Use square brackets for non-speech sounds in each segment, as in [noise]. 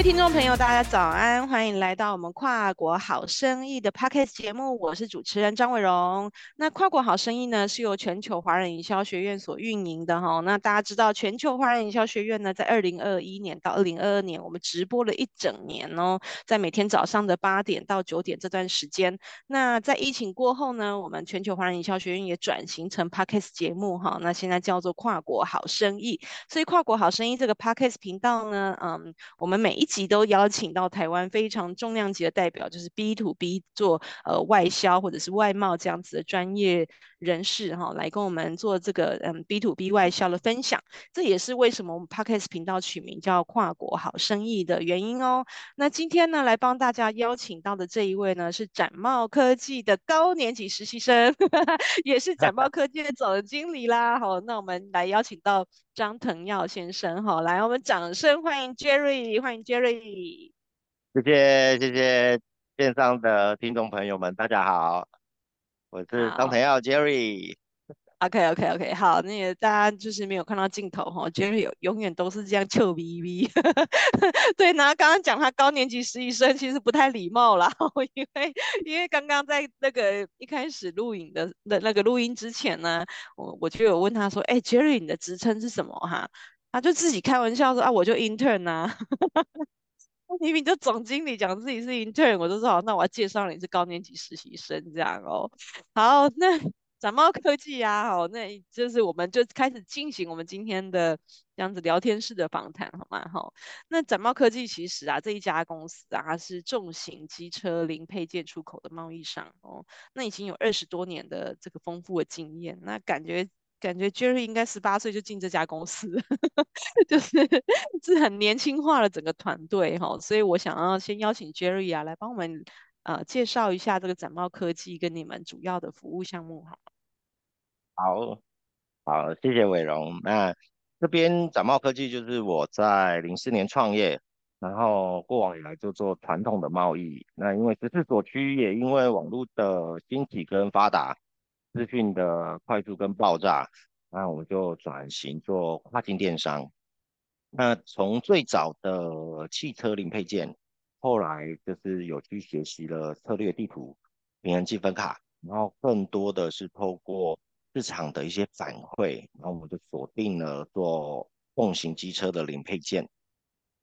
各位听众朋友，大家早安，欢迎来到我们跨国好生意的 Podcast 节目，我是主持人张伟荣。那跨国好生意呢，是由全球华人营销学院所运营的哈。那大家知道，全球华人营销学院呢，在二零二一年到二零二二年，我们直播了一整年哦，在每天早上的八点到九点这段时间。那在疫情过后呢，我们全球华人营销学院也转型成 Podcast 节目哈。那现在叫做跨国好生意，所以跨国好生意这个 Podcast 频道呢，嗯，我们每一集都邀请到台湾非常重量级的代表，就是 B to B 做呃外销或者是外贸这样子的专业人士哈，来跟我们做这个嗯 B to B 外销的分享。这也是为什么我们 Podcast 频道取名叫跨国好生意的原因哦。那今天呢，来帮大家邀请到的这一位呢，是展贸科技的高年级实习生，[laughs] 也是展贸科技的总经理啦。好，那我们来邀请到张腾耀先生哈，来，我们掌声欢迎 Jerry，欢迎 Jerry。谢谢谢谢线上的听众朋友们，大家好，我是张腾耀 Jerry。OK OK OK，好，那个大家就是没有看到镜头哈，Jerry 有永远都是这样臭逼逼。[laughs] 对，然后刚刚讲他高年级实习生其实不太礼貌啦，[laughs] 因为因为刚刚在那个一开始录影的的那个录音之前呢，我我就有问他说，哎、欸、，Jerry 你的职称是什么哈？他就自己开玩笑说啊，我就 intern 啊。[laughs] 明明就总经理讲自己是 intern，我就说好，那我要介绍你是高年级实习生这样哦。好，那展贸科技啊，好，那就是我们就开始进行我们今天的这样子聊天式的访谈，好吗？好，那展贸科技其实啊，这一家公司啊，它是重型机车零配件出口的贸易商哦，那已经有二十多年的这个丰富的经验，那感觉。感觉 Jerry 应该十八岁就进这家公司，[laughs] 就是是很年轻化的整个团队哈，所以我想要先邀请 Jerry 啊来帮我们呃介绍一下这个展贸科技跟你们主要的服务项目哈。好，好，谢谢伟荣。那这边展贸科技就是我在零四年创业，然后过往以来就做传统的贸易。那因为时势所趋，也因为网络的兴起跟发达。资讯的快速跟爆炸，那我们就转型做跨境电商。那从最早的汽车零配件，后来就是有去学习了策略地图、平衡积分卡，然后更多的是透过市场的一些反馈，然后我们就锁定了做重型机车的零配件。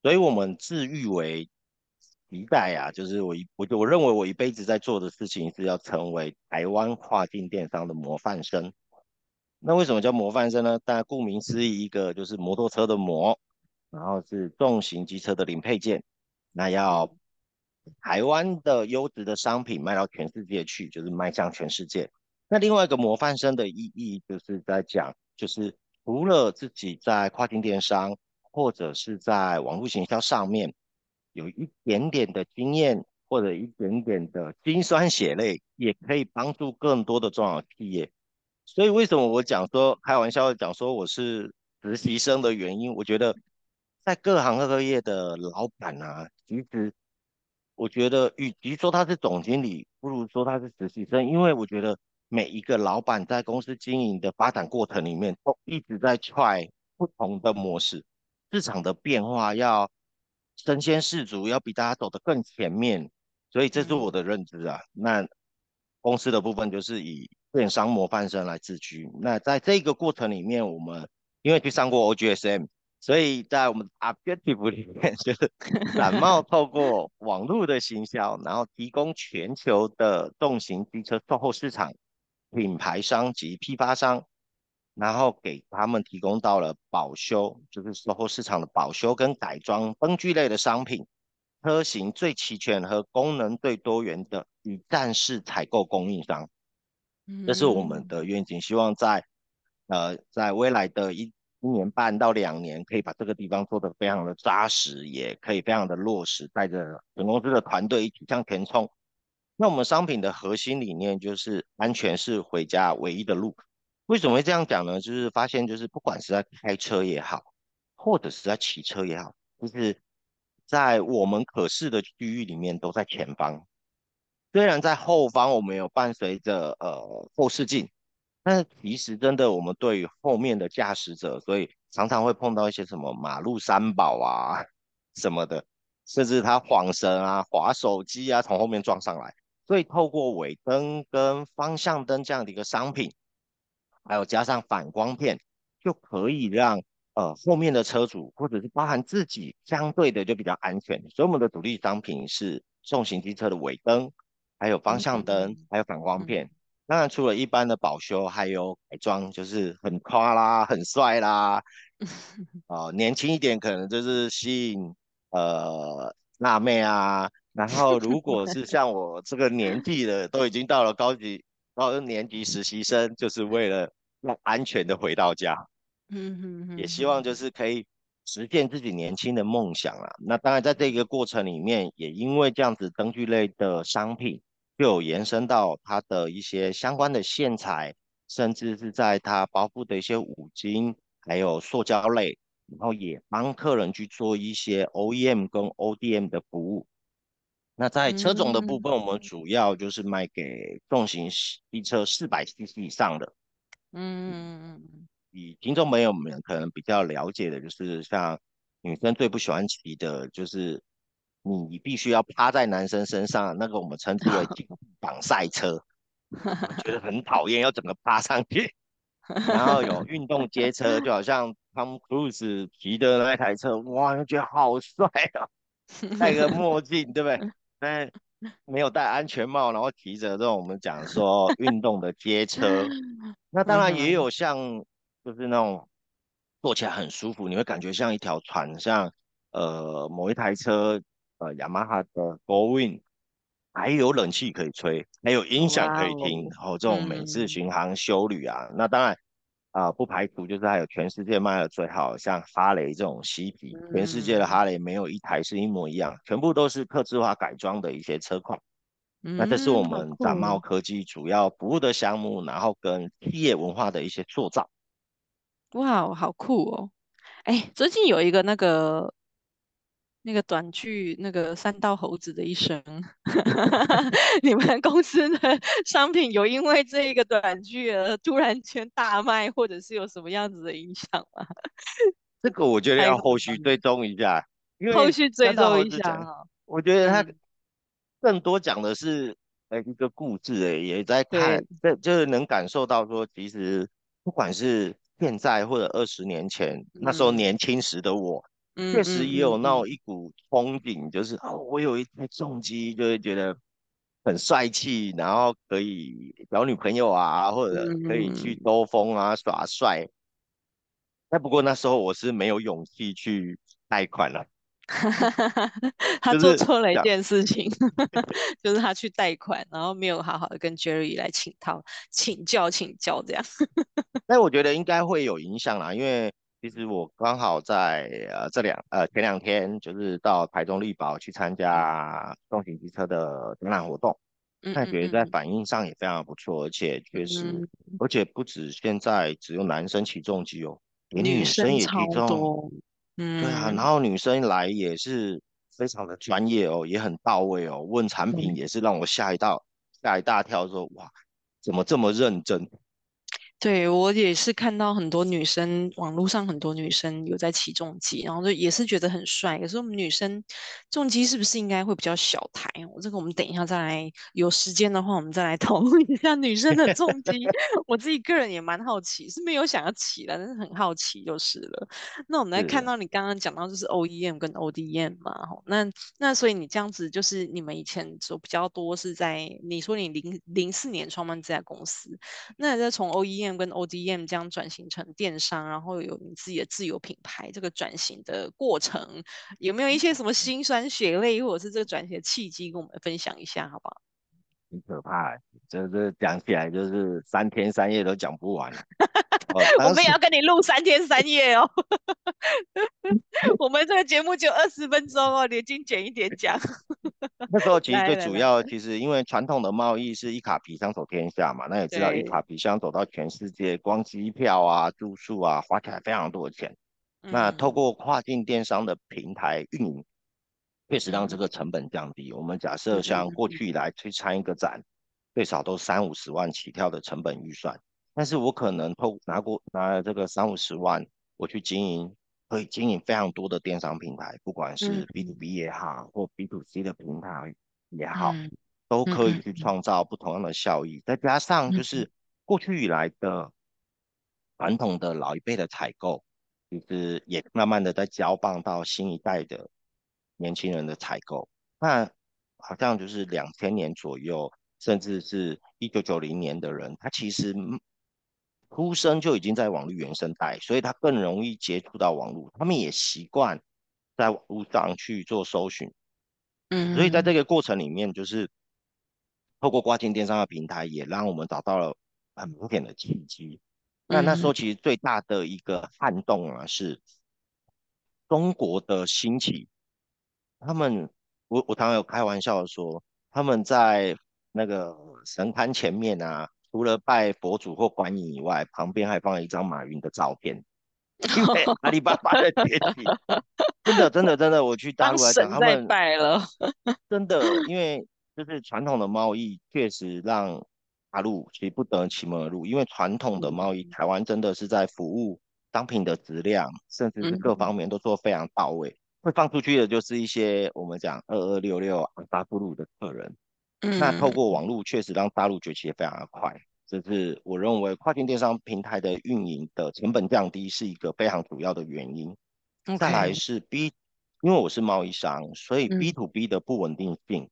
所以我们自誉为。一代啊，就是我一我就我认为我一辈子在做的事情是要成为台湾跨境电商的模范生。那为什么叫模范生呢？大家顾名思义，一个就是摩托车的模，然后是重型机车的零配件。那要台湾的优质的商品卖到全世界去，就是迈向全世界。那另外一个模范生的意义，就是在讲，就是除了自己在跨境电商或者是在网络行销上面。有一点点的经验，或者一点点的辛酸血泪，也可以帮助更多的中小企业。所以为什么我讲说开玩笑讲说我是实习生的原因，我觉得在各行各业的老板啊，其实我觉得与其说他是总经理，不如说他是实习生，因为我觉得每一个老板在公司经营的发展过程里面，都一直在 try 不同的模式，市场的变化要。身先士卒，要比大家走得更前面，所以这是我的认知啊。嗯、那公司的部分就是以电商模范生来自居。那在这个过程里面，我们因为去上过 OGSM，所以在我们 objective 里面，[laughs] 就是展 [laughs] 贸透过网络的行销，然后提供全球的重型机车售后市场品牌商及批发商。然后给他们提供到了保修，就是售后市场的保修跟改装灯具类的商品，车型最齐全和功能最多元的一站式采购供应商。这是我们的愿景，希望在呃在未来的一一年半到两年，可以把这个地方做得非常的扎实，也可以非常的落实，带着本公司的团队一起向前冲。那我们商品的核心理念就是安全是回家唯一的路。为什么会这样讲呢？就是发现，就是不管是在开车也好，或者是在骑车也好，就是在我们可视的区域里面都在前方。虽然在后方我们有伴随着呃后视镜，但是其实真的我们对于后面的驾驶者，所以常常会碰到一些什么马路三宝啊什么的。甚至他晃神啊、滑手机啊，从后面撞上来。所以透过尾灯跟方向灯这样的一个商品，还有加上反光片，就可以让呃后面的车主或者是包含自己相对的就比较安全。所以我们的主力商品是重型机车的尾灯，还有方向灯，嗯、还有反光片。嗯、当然除了一般的保修，还有改装，就是很夸啦、很帅啦。[laughs] 哦、呃，年轻一点可能就是吸引呃辣妹啊。然后，如果是像我这个年纪的，都已经到了高级高年级实习生，就是为了让安全的回到家。嗯嗯嗯，也希望就是可以实现自己年轻的梦想啊。那当然，在这个过程里面，也因为这样子灯具类的商品，就有延伸到它的一些相关的线材，甚至是在它包覆的一些五金，还有塑胶类，然后也帮客人去做一些 OEM 跟 ODM 的服务。那在车种的部分，我们主要就是卖给重型机车四百 CC 以上的。嗯嗯嗯嗯。以听众朋友们可能比较了解的，就是像女生最不喜欢骑的，就是你必须要趴在男生身上，那个我们称之为 [laughs] 绑赛车，觉得很讨厌，要整个趴上去。[laughs] 然后有运动街车，就好像 Tom Cruise 骑的那台车，哇，就觉得好帅啊，戴个墨镜，对不对？但没有戴安全帽，然后骑着这种我们讲说 [laughs] 运动的街车，那当然也有像就是那种坐起来很舒服，你会感觉像一条船，像呃某一台车呃雅马哈的 Go-Wind，还有冷气可以吹，还有音响可以听，然后这种美式巡航修旅啊，那当然。啊、呃，不排除就是还有全世界卖的最好像哈雷这种嬉皮，嗯、全世界的哈雷没有一台是一模一样，全部都是客制化改装的一些车况。嗯、那这是我们展贸科技主要服务的项目，然后跟企业文化的一些塑造。哇，好酷哦！哎，最近有一个那个。那个短剧，那个三道猴子的一生，[laughs] 你们公司的 [laughs] 商品有因为这一个短剧而突然间大卖，或者是有什么样子的影响吗？[laughs] 这个我觉得要后续追踪一下，因为后续追踪一下。我觉得他更多讲的是呃一个故事，哎，也在看，这对就是能感受到说，其实不管是现在或者二十年前，嗯、那时候年轻时的我。确实也有那种一股憧憬，就是哦，我有一台重机，就会觉得很帅气，然后可以找女朋友啊，或者可以去兜风啊耍帅。那不过那时候我是没有勇气去贷款了。[laughs] 他做错了一件事情，[laughs] 就是他去贷款，然后没有好好的跟 Jerry 来请他请教请教这样。[laughs] 但我觉得应该会有影响啦，因为。其实我刚好在呃这两呃前两天就是到台中绿宝去参加重型机车的展览活动，感觉在反应上也非常不错，而且确实，嗯、而且不止现在只有男生起重机哦，连女生也骑重，嗯，对啊，然后女生来也是非常的专业哦，也很到位哦，问产品也是让我吓一大吓一大跳，说哇，怎么这么认真？对，我也是看到很多女生，网络上很多女生有在骑重机，然后就也是觉得很帅。可是我们女生重机是不是应该会比较小台？我这个我们等一下再来，有时间的话我们再来讨论一下女生的重机。[laughs] 我自己个人也蛮好奇，是没有想要骑的，但是很好奇就是了。那我们来看到你刚刚讲到就是 OEM 跟 ODM 嘛，那那所以你这样子就是你们以前就比较多是在你说你零零四年创办这家公司，那再从 OEM 跟 ODM 这样转型成电商，然后有你自己的自有品牌，这个转型的过程有没有一些什么辛酸血泪，或者是这个转型的契机，跟我们分享一下，好不好？很可怕，就是讲起来就是三天三夜都讲不完。[laughs] 我们也要跟你录三天三夜哦。[laughs] 我们这个节目就二十分钟哦，你精简一点讲。[laughs] 那时候其实最主要，其实因为传统的贸易是一卡皮箱走天下嘛，那也知道一卡皮箱走到全世界，光机票啊、住宿啊，花起来非常多的钱。嗯、那透过跨境电商的平台运营，确实让这个成本降低。嗯、我们假设像过去以来去参一个展，最少都三五十万起跳的成本预算，但是我可能透拿过拿了这个三五十万，我去经营可以经营非常多的电商平台，不管是 B to B 也好，嗯、或 B to C 的平台也好，嗯、都可以去创造不同样的效益。嗯、再加上就是过去以来的传统的老一辈的采购，就是也慢慢的在交棒到新一代的年轻人的采购。那好像就是两千年左右，甚至是一九九零年的人，他其实。出生就已经在网络原生代，所以他更容易接触到网络，他们也习惯在网络上去做搜寻，嗯，所以在这个过程里面，就是透过跨境电商的平台，也让我们找到了很明显的契机。那那时候其实最大的一个撼动啊，是中国的兴起，他们我我常常有开玩笑的说，他们在那个神龛前面啊。除了拜佛祖或观音以外，旁边还放了一张马云的照片，因为阿里巴巴的崛起，真的真的真的，我去大陆来讲，他们拜了，真的，因为就是传统的贸易确实让大陆其实不得其门而入，因为传统的贸易，台湾真的是在服务商品的质量，甚至是各方面都做非常到位，嗯、会放出去的就是一些我们讲二二六六阿萨布鲁的客人。嗯、那透过网络确实让大陆崛起也非常的快，这是我认为跨境电商平台的运营的成本降低是一个非常主要的原因。再来是 B，因为我是贸易商，所以 B to B 的不稳定性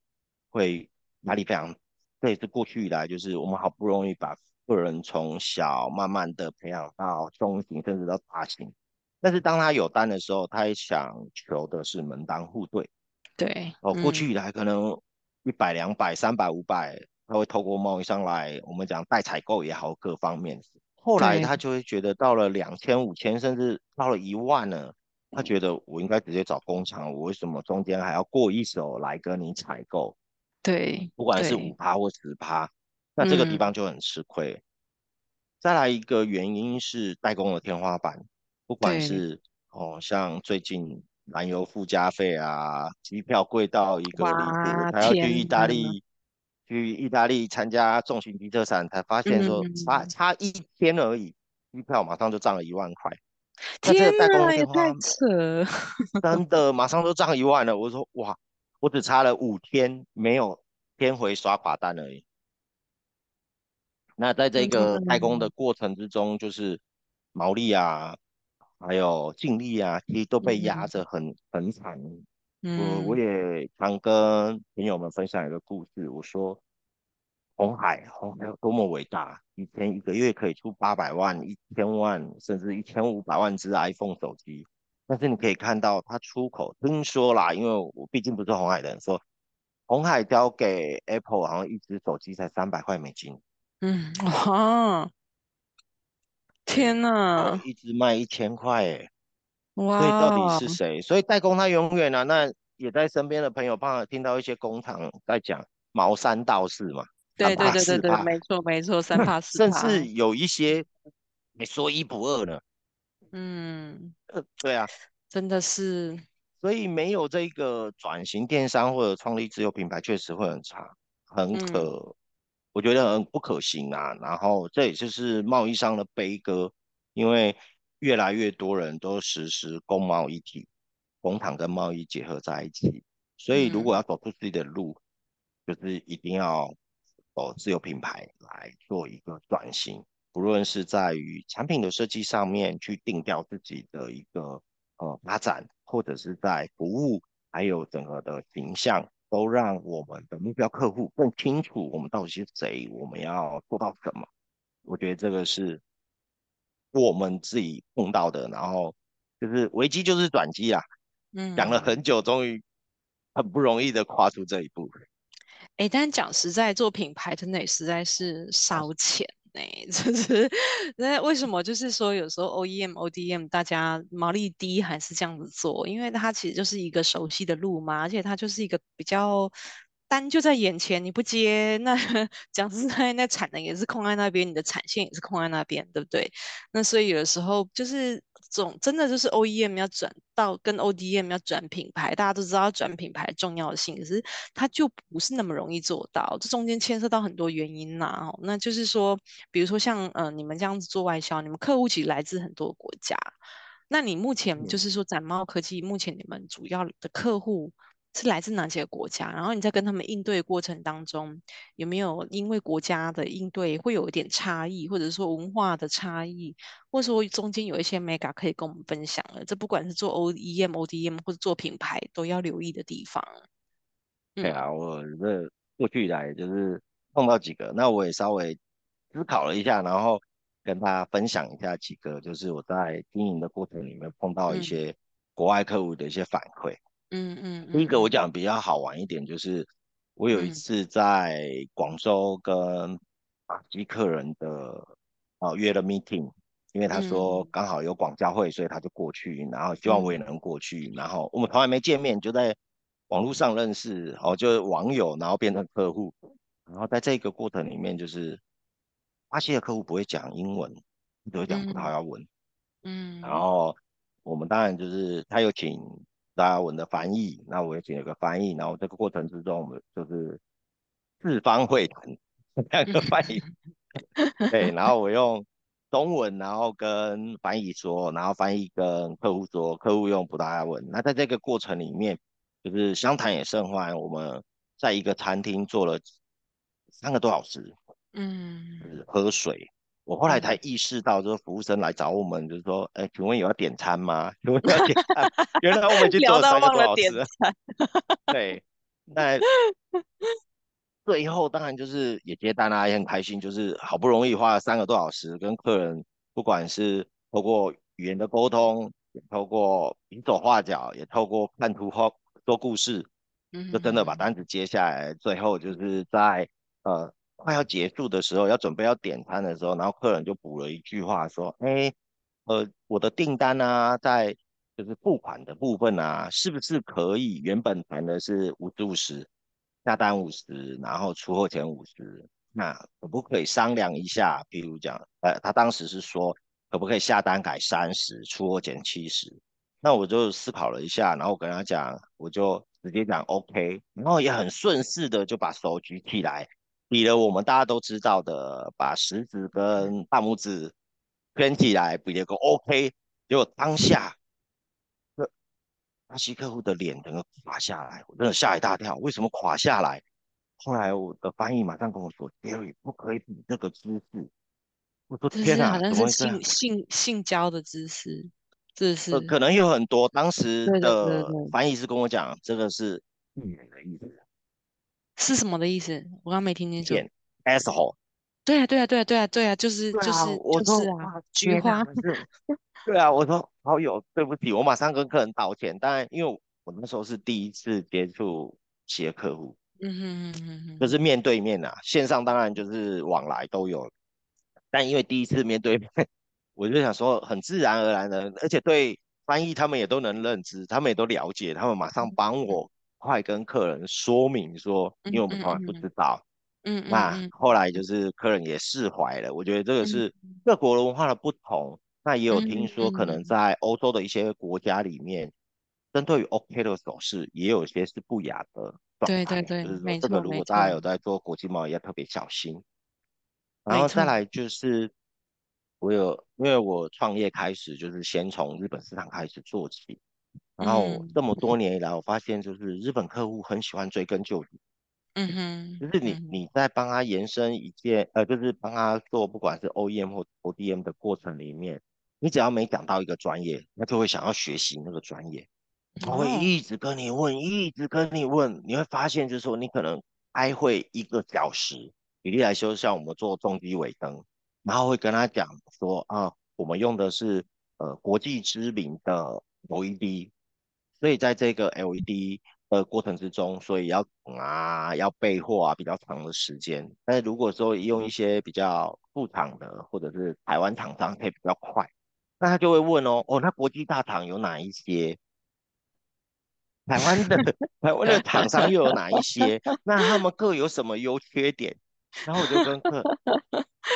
会压力非常。这也是过去以来就是我们好不容易把个人从小慢慢的培养到中型甚至到大型，但是当他有单的时候，他也想求的是门当户对。对，哦，过去以来可能。一百、两百、三百、五百，他会透过贸易商来，我们讲代采购也好，各方面。后来他就会觉得到了两千、五千，甚至到了一万呢，他觉得我应该直接找工厂，我为什么中间还要过一手来跟你采购？对，不管是五趴或十趴，那这个地方就很吃亏。嗯、再来一个原因是代工的天花板，不管是哦，像最近。燃油附加费啊，机票贵到一个离谱，还要去意大利，去意大利参加重型机车展，才发现说差、嗯、差一天而已，机票马上就涨了一万块。天哪，也太扯！真 [laughs] 的，马上就涨一万了。我说哇，我只差了五天，没有天回刷卡单而已。那在这个代工的过程之中，就是毛利啊。还有净利啊，其实都被压着很、嗯、很惨。嗯，我我也常跟朋友们分享一个故事，我说红海，红海有多么伟大，以前一个月可以出八百万、一千万，甚至一千五百万只 iPhone 手机。但是你可以看到，它出口听说啦，因为我毕竟不是红海的人，说红海交给 Apple 好像一只手机才三百块美金。嗯，哇。天呐，一直卖一千块哎，哇！所以到底是谁？所以代工他永远啊，那也在身边的朋友帮他听到一些工厂在讲毛三道四嘛，对对对对对，没错没错，三 [laughs] 怕四趴，甚至有一些没说一不二呢。嗯，呃，对啊，真的是，所以没有这个转型电商或者创立自有品牌，确实会很差，很可。嗯我觉得很不可行啊，然后这也就是贸易商的悲歌，因为越来越多人都实施工贸一体，工厂跟贸易结合在一起，所以如果要走出自己的路，嗯、就是一定要走自有品牌来做一个转型，不论是在于产品的设计上面去定调自己的一个呃发展，或者是在服务，还有整个的形象。都让我们的目标客户更清楚我们到底是谁，我们要做到什么。我觉得这个是我们自己碰到的，然后就是危机就是转机啊。嗯，讲了很久，终于很不容易的跨出这一步。哎、欸，但讲实在，做品牌真的也实在是烧钱。[laughs] 就是那为什么就是说有时候 OEM、ODM 大家毛利低还是这样子做？因为它其实就是一个熟悉的路嘛，而且它就是一个比较单就在眼前，你不接那 [laughs] 讲实在，那产能也是空在那边，你的产线也是空在那边，对不对？那所以有的时候就是。总真的就是 OEM 要转到跟 ODM 要转品牌，大家都知道要转品牌的重要性，可是它就不是那么容易做到，这中间牵涉到很多原因呐、啊。那就是说，比如说像呃你们这样子做外销，你们客户其实来自很多国家，那你目前就是说展贸科技，目前你们主要的客户是来自哪些国家？然后你在跟他们应对的过程当中，有没有因为国家的应对会有一点差异，或者说文化的差异，或者说中间有一些 mega 可以跟我们分享的？这不管是做 OEM、ODM 或者做品牌，都要留意的地方。对啊，我这过去以来就是碰到几个，那我也稍微思考了一下，然后跟大家分享一下几个，就是我在经营的过程里面碰到一些国外客户的一些反馈。嗯嗯嗯。第一个我讲比较好玩一点，就是我有一次在广州跟巴西客人的哦、呃、约了 meeting，因为他说刚好有广交会，所以他就过去，然后希望我也能过去，然后我们从来没见面，就在。网络上认识哦，就是网友，然后变成客户，然后在这个过程里面，就是巴西的客户不会讲英文，只会讲葡萄牙文，嗯，然后我们当然就是他有请葡萄牙文的翻译，那我也请了个翻译，然后这个过程之中，我们就是四方会谈 [laughs] 两个翻译，对，然后我用中文，然后跟翻译说，然后翻译跟客户说，客户用葡萄牙文，那在这个过程里面。就是相谈也甚欢，我们在一个餐厅坐了三个多小时，嗯，就是喝水。我后来才意识到，就是服务生来找我们，就是说，哎、欸，请问有要点餐吗？请问要点餐？[laughs] 原来我们已经做了三个多小时了。对，那 [laughs] 最后当然就是也接单啦，也很开心，就是好不容易花了三个多小时跟客人，不管是透过语言的沟通，也透过比手画脚，也透过看图画。说故事，就真的把单子接下来，最后就是在呃快要结束的时候，要准备要点餐的时候，然后客人就补了一句话说：“哎，呃，我的订单啊，在就是付款的部分啊，是不是可以原本谈的是五十五十，下单五十，然后出货前五十，那可不可以商量一下？比如讲，呃，他当时是说可不可以下单改三十，出货减七十。”那我就思考了一下，然后我跟他讲，我就直接讲 OK，然后也很顺势的就把手举起来，比了我们大家都知道的，把食指跟大拇指圈起来，比了个 OK，结果当下，这巴西客户的脸整个垮下来，我真的吓一大跳，为什么垮下来？后来我的翻译马上跟我说，Gary 不可以比这个姿势。我说天哪，好像是性性性交的姿势。这是、呃，可能有很多当时的翻译是跟我讲，这个是女人的意思，是什么的意思？我刚刚没听清楚。asshole。对啊对啊对啊对啊对啊，就是就是就是啊，菊花。[laughs] 对啊，我说好友，对不起，我马上跟客人道歉。当然，因为我那时候是第一次接触企业客户，嗯哼哼哼哼，就是面对面啊，线上当然就是往来都有，但因为第一次面对面。我就想说，很自然而然的，而且对翻译他们也都能认知，他们也都了解，他们马上帮我快跟客人说明说，因为我们从来不知道，嗯，那后来就是客人也释怀了。我觉得这个是各国文化的不同，那也有听说可能在欧洲的一些国家里面，针对于 OK 的手势，也有些是不雅的状态，对对对，就是说这个如果大家有在做国际贸易，要特别小心。然后再来就是。我有，因为我创业开始就是先从日本市场开始做起，然后这么多年以来，我发现就是日本客户很喜欢追根究底，嗯哼，就是你你在帮他延伸一件，呃，就是帮他做不管是 OEM 或 ODM 的过程里面，你只要没讲到一个专业，他就会想要学习那个专业，他会一直跟你问，一直跟你问，你会发现就是说你可能开会一个小时，举例来说，像我们做重机尾灯。然后会跟他讲说啊，我们用的是呃国际知名的 LED，所以在这个 LED 的过程之中，所以要啊要备货啊比较长的时间。但是如果说用一些比较副厂的或者是台湾厂商可以比较快，那他就会问哦哦，那国际大厂有哪一些？台湾的台湾的厂商又有哪一些？那他们各有什么优缺点？然后我就跟客。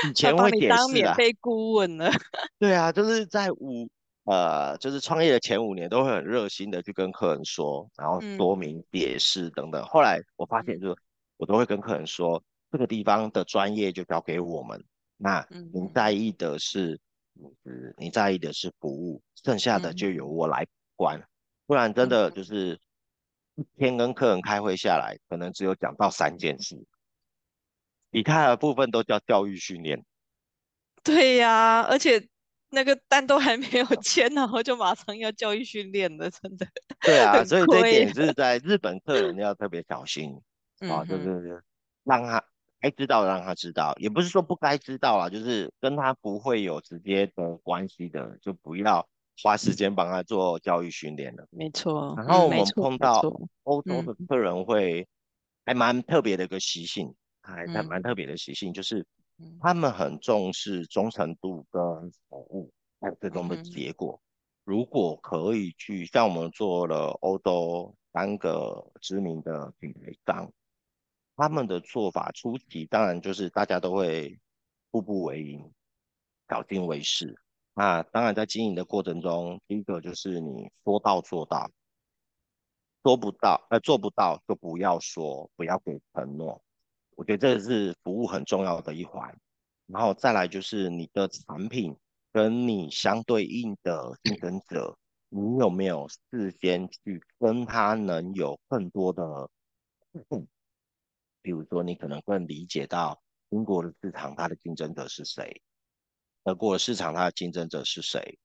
以前会解释啊，当免费顾问了。[laughs] 对啊，就是在五呃，就是创业的前五年，都会很热心的去跟客人说，然后说明解释等等。嗯、后来我发现，就是我都会跟客人说，这个地方的专业就交给我们。那您在意的是品质，你在意的是服务，剩下的就由我来管。不然真的就是一天跟客人开会下来，可能只有讲到三件事，其他的部分都叫教育训练。对呀，而且那个单都还没有签，然后就马上要教育训练了，真的。[laughs] 对啊，所以这一点是在日本客人要特别小心啊，[laughs] 就是让他该知道让他知道，也不是说不该知道啊，就是跟他不会有直接的关系的，就不要花时间帮他做教育训练了。没错。然后我们碰到欧洲的客人会还蛮特别的一个习性，还还蛮特别的习性就是。他们很重视忠诚度跟服务，还有最终的结果。如果可以去像我们做了欧洲三个知名的品牌商，他们的做法初期当然就是大家都会步步为营，小心为是。那当然在经营的过程中，第一个就是你说到做到，做不到呃做不到就不要说，不要给承诺。我觉得这是服务很重要的一环，然后再来就是你的产品跟你相对应的竞争者，你有没有事先去跟他能有更多的互动？比如说，你可能更理解到英国的市场它的竞争者是谁，德国的市场它的竞争者是谁，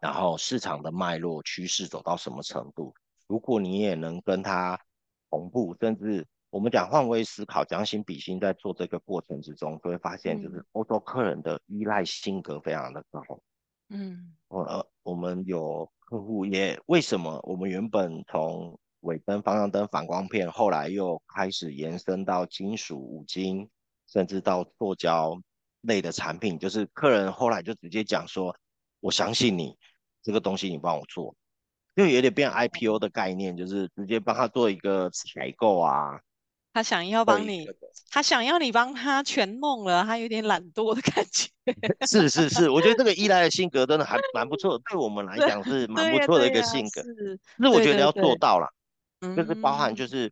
然后市场的脉络趋势走到什么程度？如果你也能跟他同步，甚至我们讲换位思考，将心比心，在做这个过程之中，就会发现，就是欧洲客人的依赖性格非常的高。嗯，我呃，我们有客户也为什么？我们原本从尾灯、方向灯、反光片，后来又开始延伸到金属、五金，甚至到塑胶类的产品，就是客人后来就直接讲说：“我相信你，这个东西你帮我做。”就有点变 IPO 的概念，就是直接帮他做一个采购啊。他想要帮你，他想要你帮他全弄了，他有点懒惰的感觉。[laughs] 是是是，我觉得这个依赖的性格真的还蛮不错，对我们来讲是蛮不错的一个性格。是，是我觉得要做到了，就是包含就是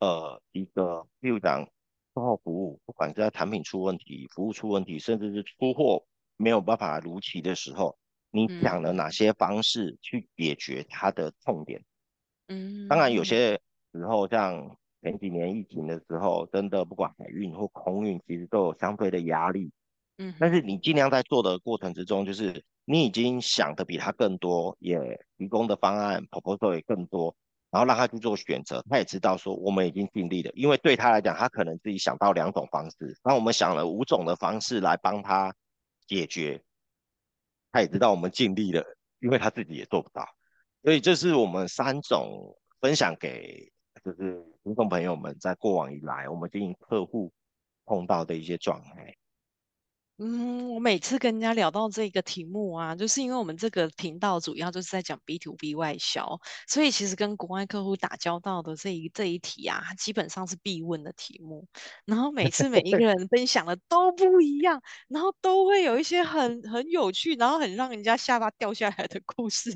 呃一个，比如讲售后服务，不管是在产品出问题、服务出问题，甚至是出货没有办法如期的时候，你想了哪些方式去解决它的痛点？嗯，当然有些时候像。前几年疫情的时候，真的不管海运或空运，其实都有相对的压力。嗯，但是你尽量在做的过程之中，就是你已经想的比他更多，也提供的方案 proposal 也更多，然后让他去做选择。他也知道说我们已经尽力了，因为对他来讲，他可能自己想到两种方式，那我们想了五种的方式来帮他解决，他也知道我们尽力了，因为他自己也做不到。所以这是我们三种分享给。就是听众朋友们在过往以来，我们经营客户碰到的一些状态。嗯，我每次跟人家聊到这个题目啊，就是因为我们这个频道主要就是在讲 B to B 外销，所以其实跟国外客户打交道的这一这一题啊，基本上是必问的题目。然后每次每一个 [laughs] 人分享的都不一样，然后都会有一些很很有趣，然后很让人家下巴掉下来的故事。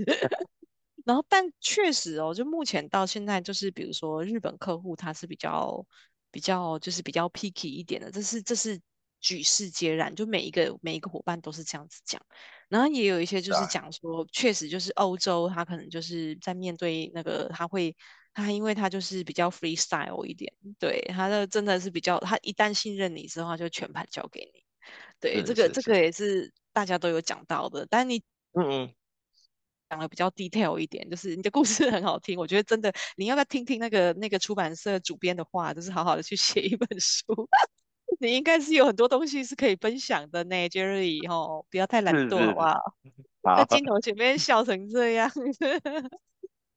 然后，但确实哦，就目前到现在，就是比如说日本客户，他是比较比较就是比较 picky 一点的，这是这是举世皆然，就每一个每一个伙伴都是这样子讲。然后也有一些就是讲说，确实就是欧洲，他可能就是在面对那个他会他因为他就是比较 freestyle 一点，对，他的真的是比较，他一旦信任你之后，就全盘交给你。对，这个这个也是大家都有讲到的，但你嗯嗯。讲的比较 detail 一点，就是你的故事很好听，我觉得真的，你要不要听听那个那个出版社主编的话，就是好好的去写一本书，[laughs] 你应该是有很多东西是可以分享的呢，Jerry 哦，不要太懒惰好不好？在镜头前面笑成这样，[laughs]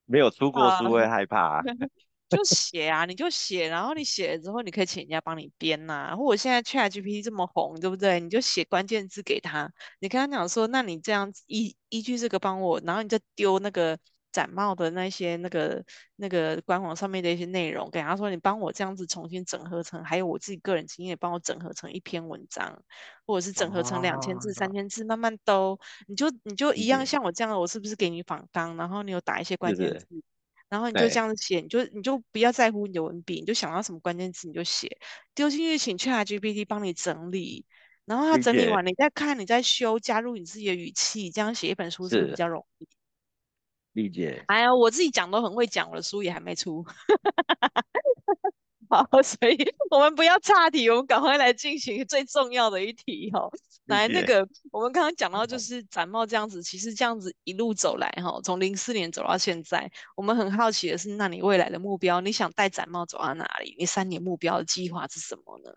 没有出过书会害怕。[laughs] 就写啊，你就写，然后你写了之后，你可以请人家帮你编呐、啊。或者现在 ChatGPT 这么红，对不对？你就写关键字给他，你跟他讲说，那你这样依依据这个帮我，然后你再丢那个展贸的那些那个那个官网上面的一些内容给他说，你帮我这样子重新整合成，还有我自己个人经验，帮我整合成一篇文章，或者是整合成两千字、三千字，慢慢兜，你就你就一样像我这样，我是不是给你仿纲，然后你有打一些关键字？然后你就这样子写，你就你就不要在乎你的文笔，你就想到什么关键词你就写，丢进去请 ChatGPT 帮你整理，然后他整理完，你再看，你再修，加入你自己的语气，这样写一本书是比较容易？理解。哎呀，我自己讲都很会讲，我的书也还没出。[laughs] [laughs] 好，所以我们不要岔题，我们赶快来进行最重要的一题哈。来，那个我们刚刚讲到就是展贸这样子，其实这样子一路走来哈，从零四年走到现在，我们很好奇的是，那你未来的目标，你想带展贸走到哪里？你三年目标的计划是什么呢？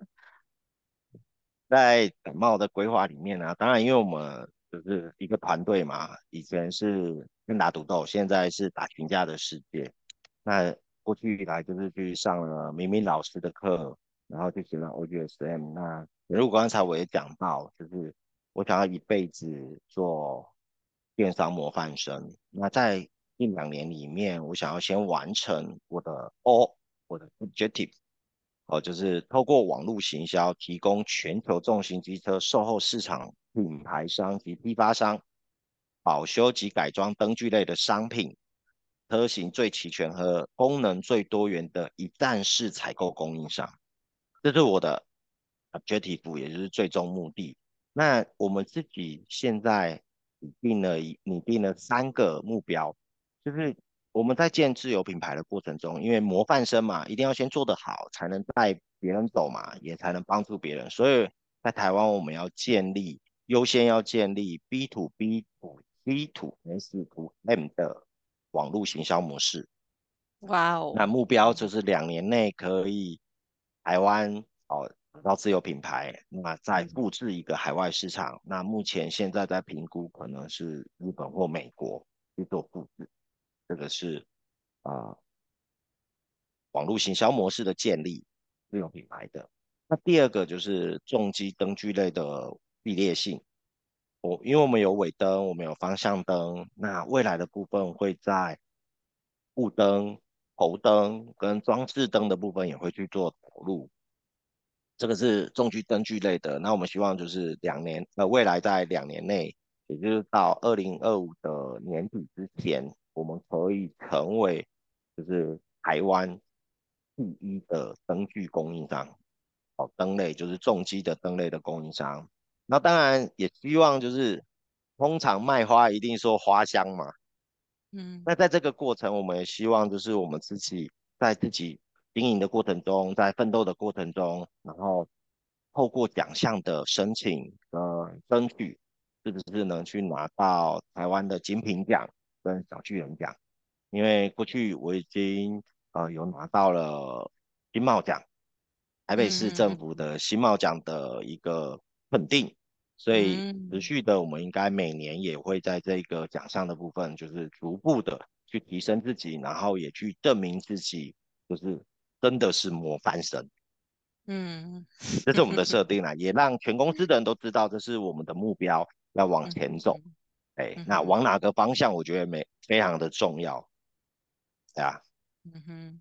在展贸的规划里面呢、啊，当然，因为我们就是一个团队嘛，以前是跟打独斗，现在是打群架的世界。那过去以来就是去上了明明老师的课，然后就学了 OGSM。那如果刚才我也讲到，就是我想要一辈子做电商模范生。那在一两年里面，我想要先完成我的 O，我的 Objective。哦，就是透过网络行销，提供全球重型机车售后市场品牌商及批发商保修及改装灯具类的商品，车型最齐全和功能最多元的一站式采购供应商，这是我的 objective，也就是最终目的。那我们自己现在拟定了拟定了三个目标，就是。我们在建自有品牌的过程中，因为模范生嘛，一定要先做得好，才能带别人走嘛，也才能帮助别人。所以在台湾，我们要建立优先要建立 B to B to C to S to M 的网络行销模式。哇哦！那目标就是两年内可以台湾哦找到自有品牌，那再复制一个海外市场。那目前现在在评估，可能是日本或美国去做复制。这个是啊、呃，网络行销模式的建立，自有品牌的。那第二个就是重机灯具类的系列性。我因为我们有尾灯，我们有方向灯，那未来的部分会在雾灯、头灯跟装饰灯的部分也会去做投入。这个是重机灯具类的。那我们希望就是两年，呃，未来在两年内，也就是到二零二五的年底之前。我们可以成为就是台湾第一的灯具供应商，哦，灯类就是重机的灯类的供应商。那当然也希望就是，通常卖花一定说花香嘛，嗯，那在这个过程，我们也希望就是我们自己在自己经营的过程中，在奋斗的过程中，然后透过奖项的申请呃争取，是不是能去拿到台湾的精品奖？跟小巨人奖，因为过去我已经呃有拿到了金茂奖，台北市政府的新茂奖的一个肯定，嗯、所以持续的我们应该每年也会在这个奖项的部分，就是逐步的去提升自己，然后也去证明自己，就是真的是模范生。嗯，这是我们的设 [laughs] 定啦，也让全公司的人都知道这是我们的目标，要往前走。哎，那往哪个方向？我觉得没非常的重要，对啊。嗯哼，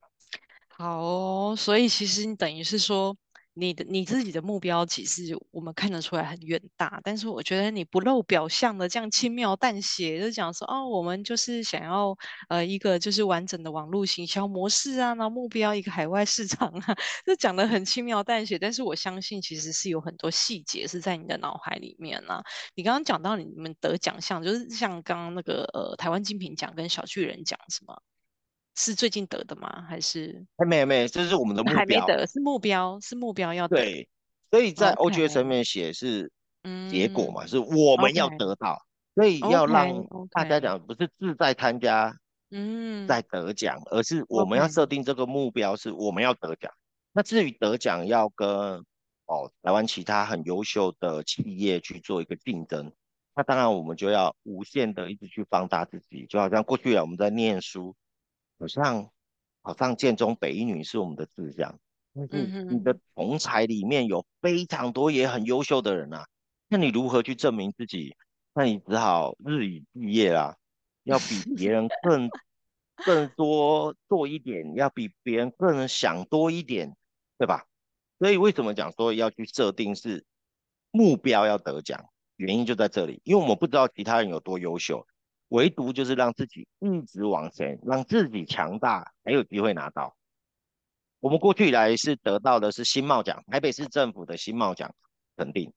好哦，所以其实你等于是说。你的你自己的目标其实我们看得出来很远大，但是我觉得你不露表象的这样轻描淡写就讲说哦，我们就是想要呃一个就是完整的网络行销模式啊，那目标一个海外市场啊，就讲得很轻描淡写，但是我相信其实是有很多细节是在你的脑海里面啊。你刚刚讲到你们得奖项，就是像刚刚那个呃台湾精品奖跟小巨人奖是吗？是最近得的吗？还是还没有没有，这是我们的目标。还没得，是目标，是目标要得。对，所以在 OGS 上面写是结果嘛.是我们要得到，所以要让大家讲不是志在参加，嗯，在得奖，而是我们要设定这个目标是我们要得奖。那至于得奖要跟哦台湾其他很优秀的企业去做一个竞争，那当然我们就要无限的一直去放大自己，就好像过去啊我们在念书。好像好像建中北一女是我们的志向，但是你的同才里面有非常多也很优秀的人啊，那你如何去证明自己？那你只好日以继夜啦，[laughs] 要比别人更更多做一点，要比别人更想多一点，对吧？所以为什么讲说要去设定是目标要得奖？原因就在这里，因为我们不知道其他人有多优秀。唯独就是让自己一直往前，让自己强大，还有机会拿到。我们过去以来是得到的是新贸奖，台北市政府的新贸奖肯定。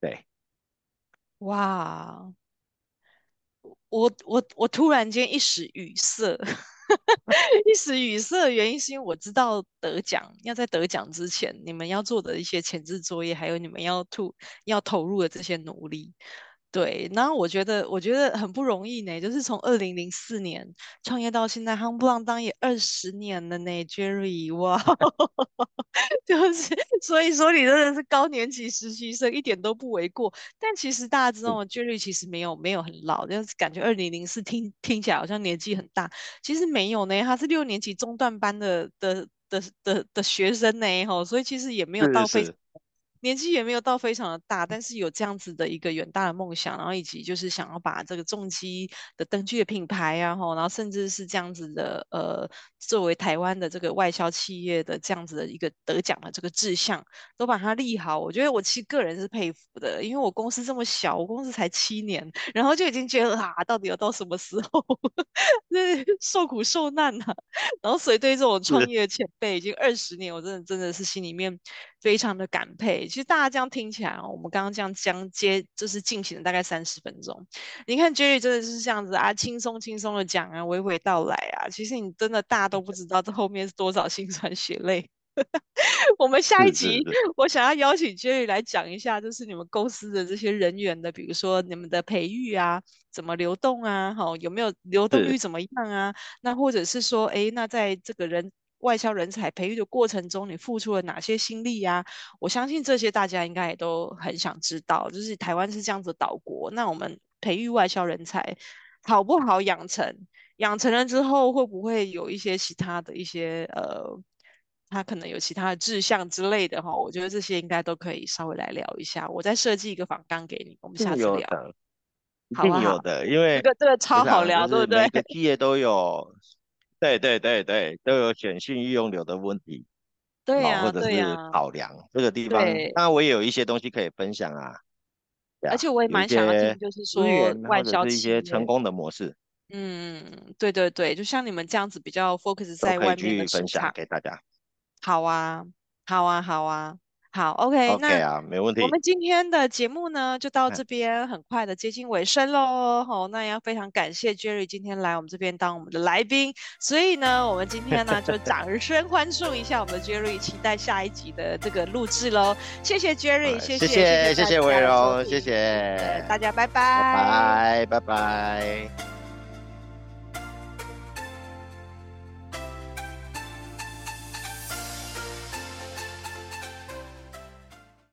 对，哇，我我我突然间一时语塞。[laughs] 一时语塞的原因是因为我知道得奖要在得奖之前，你们要做的一些前置作业，还有你们要吐要投入的这些努力。对，然后我觉得我觉得很不容易呢，就是从二零零四年创业到现在，夯不啷当也二十年了呢，Jerry，哇，[laughs] 就是所以说你真的是高年级实习生，一点都不为过。但其实大家知道吗？Jerry 其实没有没有很老，就是感觉二零零四听听起来好像年纪很大，其实没有呢，他是六年级中段班的的的的的，的学生呢，吼，所以其实也没有到非。年纪也没有到非常的大，但是有这样子的一个远大的梦想，然后以及就是想要把这个重机的灯具的品牌啊，然后甚至是这样子的呃，作为台湾的这个外销企业的这样子的一个得奖的这个志向，都把它立好。我觉得我其实个人是佩服的，因为我公司这么小，我公司才七年，然后就已经觉得啊，到底要到什么时候，[laughs] 受苦受难啊。然后所以对这种创业的前辈，已经二十年，我真的真的是心里面非常的感佩。其实大家这样听起来，我们刚刚这样将接，就是进行了大概三十分钟。你看 Jerry 真的是这样子啊，轻松轻松的讲啊，娓娓道来啊。其实你真的大家都不知道这后面是多少辛酸血泪。[laughs] 我们下一集我想要邀请 Jerry 来讲一下，就是你们公司的这些人员的，比如说你们的培育啊，怎么流动啊，好，有没有流动率怎么样啊？那或者是说，哎，那在这个人。外销人才培育的过程中，你付出了哪些心力呀？我相信这些大家应该也都很想知道。就是台湾是这样子的岛国，那我们培育外销人才好不好养成？养成了之后，会不会有一些其他的一些呃，他可能有其他的志向之类的哈？我觉得这些应该都可以稍微来聊一下。我再设计一个访纲给你，我们下次聊。一定有的，因为这个这个超好聊，对不对？每个企业都有。对对对对，都有选训育用流的问题，[laughs] 对呀、啊，或者是考量、啊、这个地方。当然，我也有一些东西可以分享啊。而且我也蛮想要听，就是说外销的一些成功的模式。嗯，对对对，就像你们这样子比较 focus 在外面的分享给大家。好啊，好啊，好啊。好，OK，, okay 那啊，没问题。我们今天的节目呢，就到这边，很快的接近尾声喽。好、哦，那要非常感谢 Jerry 今天来我们这边当我们的来宾，所以呢，我们今天呢就 [laughs] 掌声欢送一下我们的 Jerry，期待下一集的这个录制喽。谢谢 Jerry，谢谢谢谢谢谢伟荣，谢谢，谢谢大家，拜拜，拜拜拜拜。